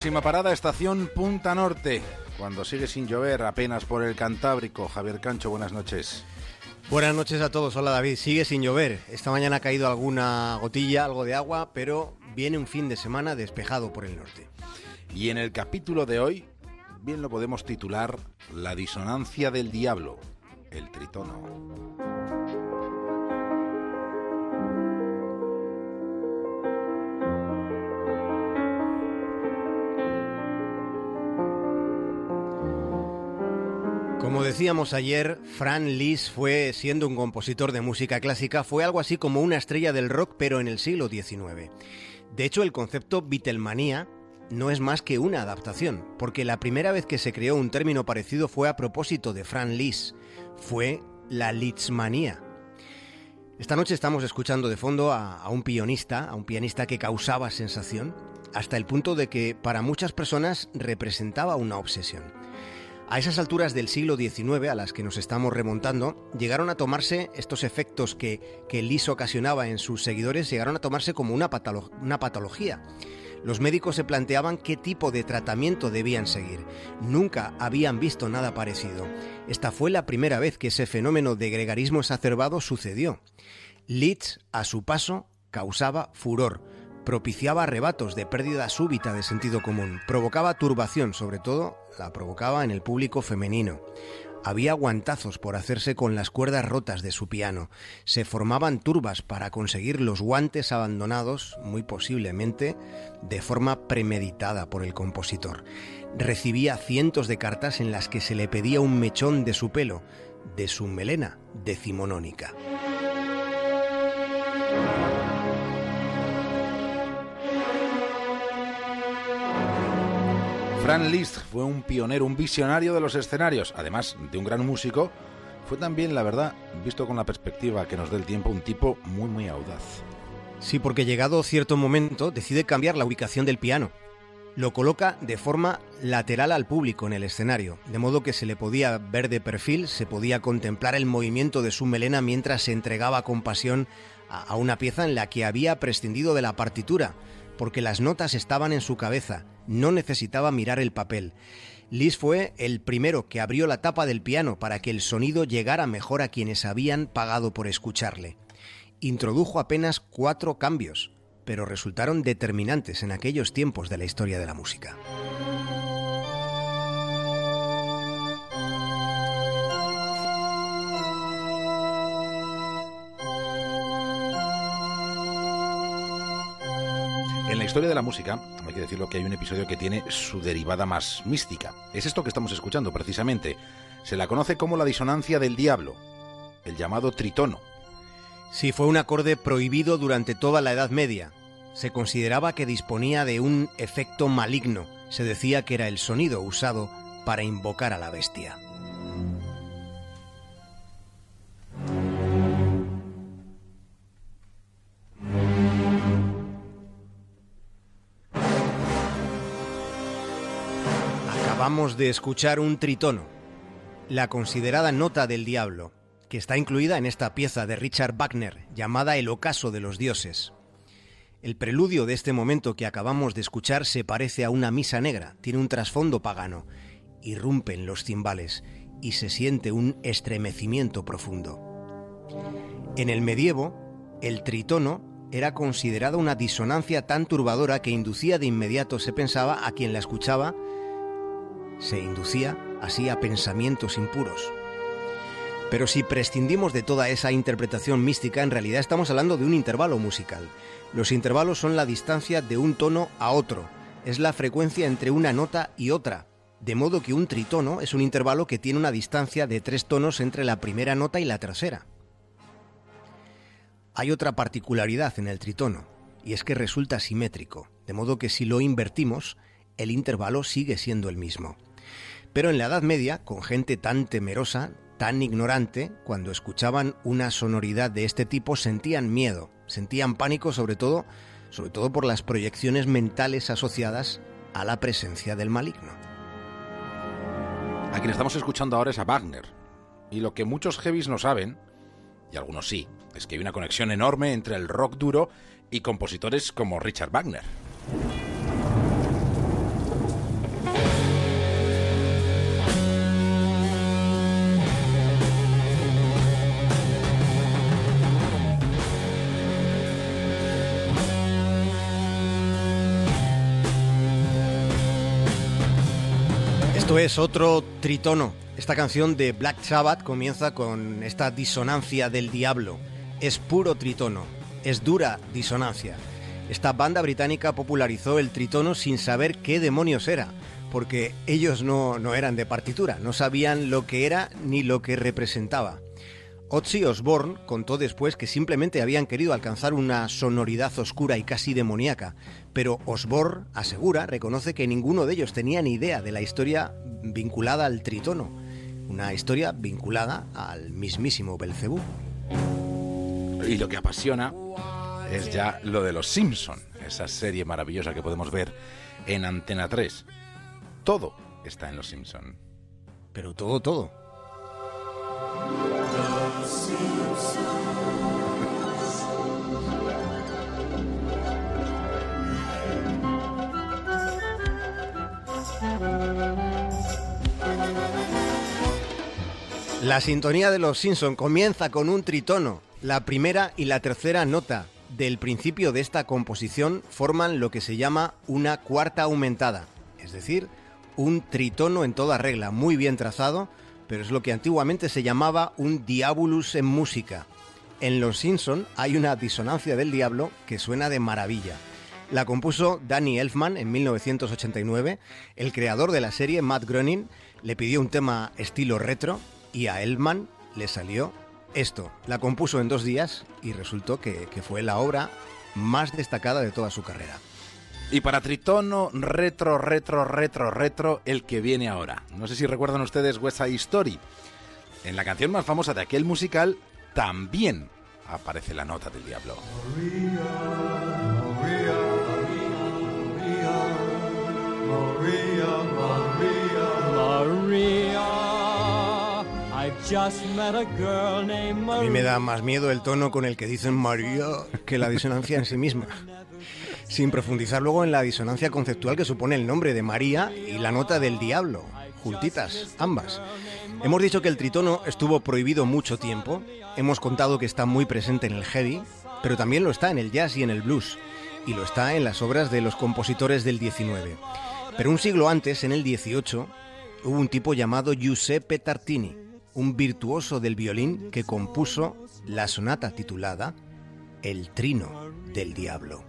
Próxima parada, estación Punta Norte. Cuando sigue sin llover, apenas por el Cantábrico. Javier Cancho, buenas noches. Buenas noches a todos. Hola David. Sigue sin llover. Esta mañana ha caído alguna gotilla, algo de agua, pero viene un fin de semana despejado por el norte. Y en el capítulo de hoy, bien lo podemos titular La disonancia del diablo, el tritono. Como decíamos ayer, Fran Liszt fue, siendo un compositor de música clásica, fue algo así como una estrella del rock, pero en el siglo XIX. De hecho, el concepto Beatlemanía no es más que una adaptación, porque la primera vez que se creó un término parecido fue a propósito de Fran Liszt, fue la Lisztmanía. Esta noche estamos escuchando de fondo a, a un pianista, a un pianista que causaba sensación, hasta el punto de que para muchas personas representaba una obsesión. A esas alturas del siglo XIX a las que nos estamos remontando, llegaron a tomarse estos efectos que, que Lis ocasionaba en sus seguidores, llegaron a tomarse como una, una patología. Los médicos se planteaban qué tipo de tratamiento debían seguir. Nunca habían visto nada parecido. Esta fue la primera vez que ese fenómeno de gregarismo exacerbado sucedió. Liszt, a su paso, causaba furor propiciaba arrebatos de pérdida súbita de sentido común, provocaba turbación, sobre todo la provocaba en el público femenino. Había guantazos por hacerse con las cuerdas rotas de su piano. Se formaban turbas para conseguir los guantes abandonados, muy posiblemente de forma premeditada por el compositor. Recibía cientos de cartas en las que se le pedía un mechón de su pelo, de su melena decimonónica. Fran Liszt fue un pionero, un visionario de los escenarios, además de un gran músico, fue también, la verdad, visto con la perspectiva que nos dé el tiempo, un tipo muy, muy audaz. Sí, porque llegado cierto momento decide cambiar la ubicación del piano. Lo coloca de forma lateral al público en el escenario, de modo que se le podía ver de perfil, se podía contemplar el movimiento de su melena mientras se entregaba con pasión a una pieza en la que había prescindido de la partitura, porque las notas estaban en su cabeza, no necesitaba mirar el papel. Lis fue el primero que abrió la tapa del piano para que el sonido llegara mejor a quienes habían pagado por escucharle. Introdujo apenas cuatro cambios, pero resultaron determinantes en aquellos tiempos de la historia de la música. En la historia de la música, hay que decirlo que hay un episodio que tiene su derivada más mística. Es esto que estamos escuchando precisamente. Se la conoce como la disonancia del diablo, el llamado tritono. Sí, fue un acorde prohibido durante toda la Edad Media. Se consideraba que disponía de un efecto maligno. Se decía que era el sonido usado para invocar a la bestia. Acabamos de escuchar un tritono, la considerada nota del diablo, que está incluida en esta pieza de Richard Wagner llamada El ocaso de los dioses. El preludio de este momento que acabamos de escuchar se parece a una misa negra, tiene un trasfondo pagano, irrumpen los cimbales y se siente un estremecimiento profundo. En el medievo, el tritono era considerado una disonancia tan turbadora que inducía de inmediato, se pensaba, a quien la escuchaba, se inducía así a pensamientos impuros. Pero si prescindimos de toda esa interpretación mística, en realidad estamos hablando de un intervalo musical. Los intervalos son la distancia de un tono a otro, es la frecuencia entre una nota y otra, de modo que un tritono es un intervalo que tiene una distancia de tres tonos entre la primera nota y la tercera. Hay otra particularidad en el tritono, y es que resulta simétrico, de modo que si lo invertimos, el intervalo sigue siendo el mismo. Pero en la Edad Media, con gente tan temerosa, tan ignorante, cuando escuchaban una sonoridad de este tipo sentían miedo, sentían pánico sobre todo, sobre todo por las proyecciones mentales asociadas a la presencia del maligno. A quien estamos escuchando ahora es a Wagner. Y lo que muchos heavies no saben, y algunos sí, es que hay una conexión enorme entre el rock duro y compositores como Richard Wagner. Es otro tritono. Esta canción de Black Sabbath comienza con esta disonancia del diablo. Es puro tritono, es dura disonancia. Esta banda británica popularizó el tritono sin saber qué demonios era, porque ellos no, no eran de partitura, no sabían lo que era ni lo que representaba. Ozzy Osbourne contó después que simplemente habían querido alcanzar una sonoridad oscura y casi demoníaca, pero Osbourne asegura, reconoce que ninguno de ellos tenía ni idea de la historia vinculada al tritono, una historia vinculada al mismísimo Belcebú. Y lo que apasiona es ya lo de los Simpson, esa serie maravillosa que podemos ver en Antena 3. Todo está en los Simpson. Pero todo, todo. La sintonía de los Simpson comienza con un tritono. La primera y la tercera nota del principio de esta composición forman lo que se llama una cuarta aumentada, es decir, un tritono en toda regla, muy bien trazado, pero es lo que antiguamente se llamaba un diabolus en música. En Los Simpson hay una disonancia del diablo que suena de maravilla. La compuso Danny Elfman en 1989. El creador de la serie, Matt Groening, le pidió un tema estilo retro y a Elfman le salió esto. La compuso en dos días y resultó que, que fue la obra más destacada de toda su carrera. Y para Tritono, retro, retro, retro, retro, el que viene ahora. No sé si recuerdan ustedes West Side Story. En la canción más famosa de aquel musical también aparece la nota del diablo. A mí me da más miedo el tono con el que dicen María que la disonancia en sí misma sin profundizar luego en la disonancia conceptual que supone el nombre de María y la nota del diablo, juntitas, ambas. Hemos dicho que el tritono estuvo prohibido mucho tiempo, hemos contado que está muy presente en el heavy, pero también lo está en el jazz y en el blues, y lo está en las obras de los compositores del 19. Pero un siglo antes, en el 18, hubo un tipo llamado Giuseppe Tartini, un virtuoso del violín que compuso la sonata titulada El Trino del Diablo.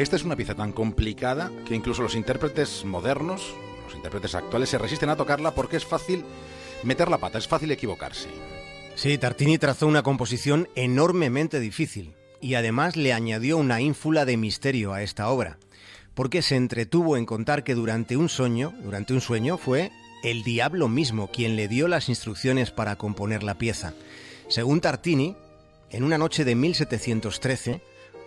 Esta es una pieza tan complicada que incluso los intérpretes modernos, los intérpretes actuales, se resisten a tocarla porque es fácil meter la pata, es fácil equivocarse. Sí, Tartini trazó una composición enormemente difícil y además le añadió una ínfula de misterio a esta obra, porque se entretuvo en contar que durante un sueño, durante un sueño fue el diablo mismo quien le dio las instrucciones para componer la pieza. Según Tartini, en una noche de 1713,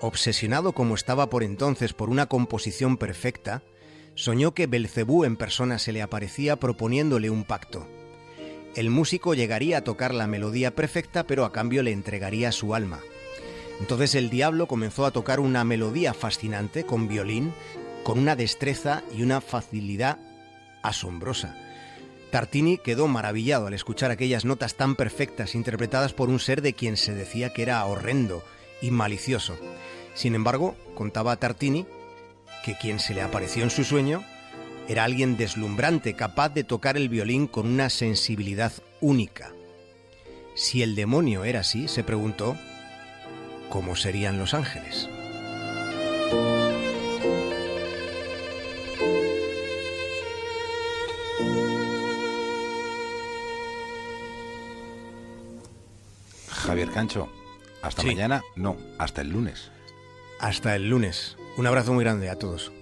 obsesionado como estaba por entonces por una composición perfecta, soñó que Belcebú en persona se le aparecía proponiéndole un pacto. El músico llegaría a tocar la melodía perfecta, pero a cambio le entregaría su alma. Entonces el diablo comenzó a tocar una melodía fascinante con violín, con una destreza y una facilidad asombrosa. Tartini quedó maravillado al escuchar aquellas notas tan perfectas interpretadas por un ser de quien se decía que era horrendo y malicioso. Sin embargo, contaba Tartini que quien se le apareció en su sueño era alguien deslumbrante, capaz de tocar el violín con una sensibilidad única. Si el demonio era así, se preguntó, cómo serían los ángeles. Javier Cancho, hasta mañana, no, hasta el lunes. Hasta el lunes. Un abrazo muy grande a todos.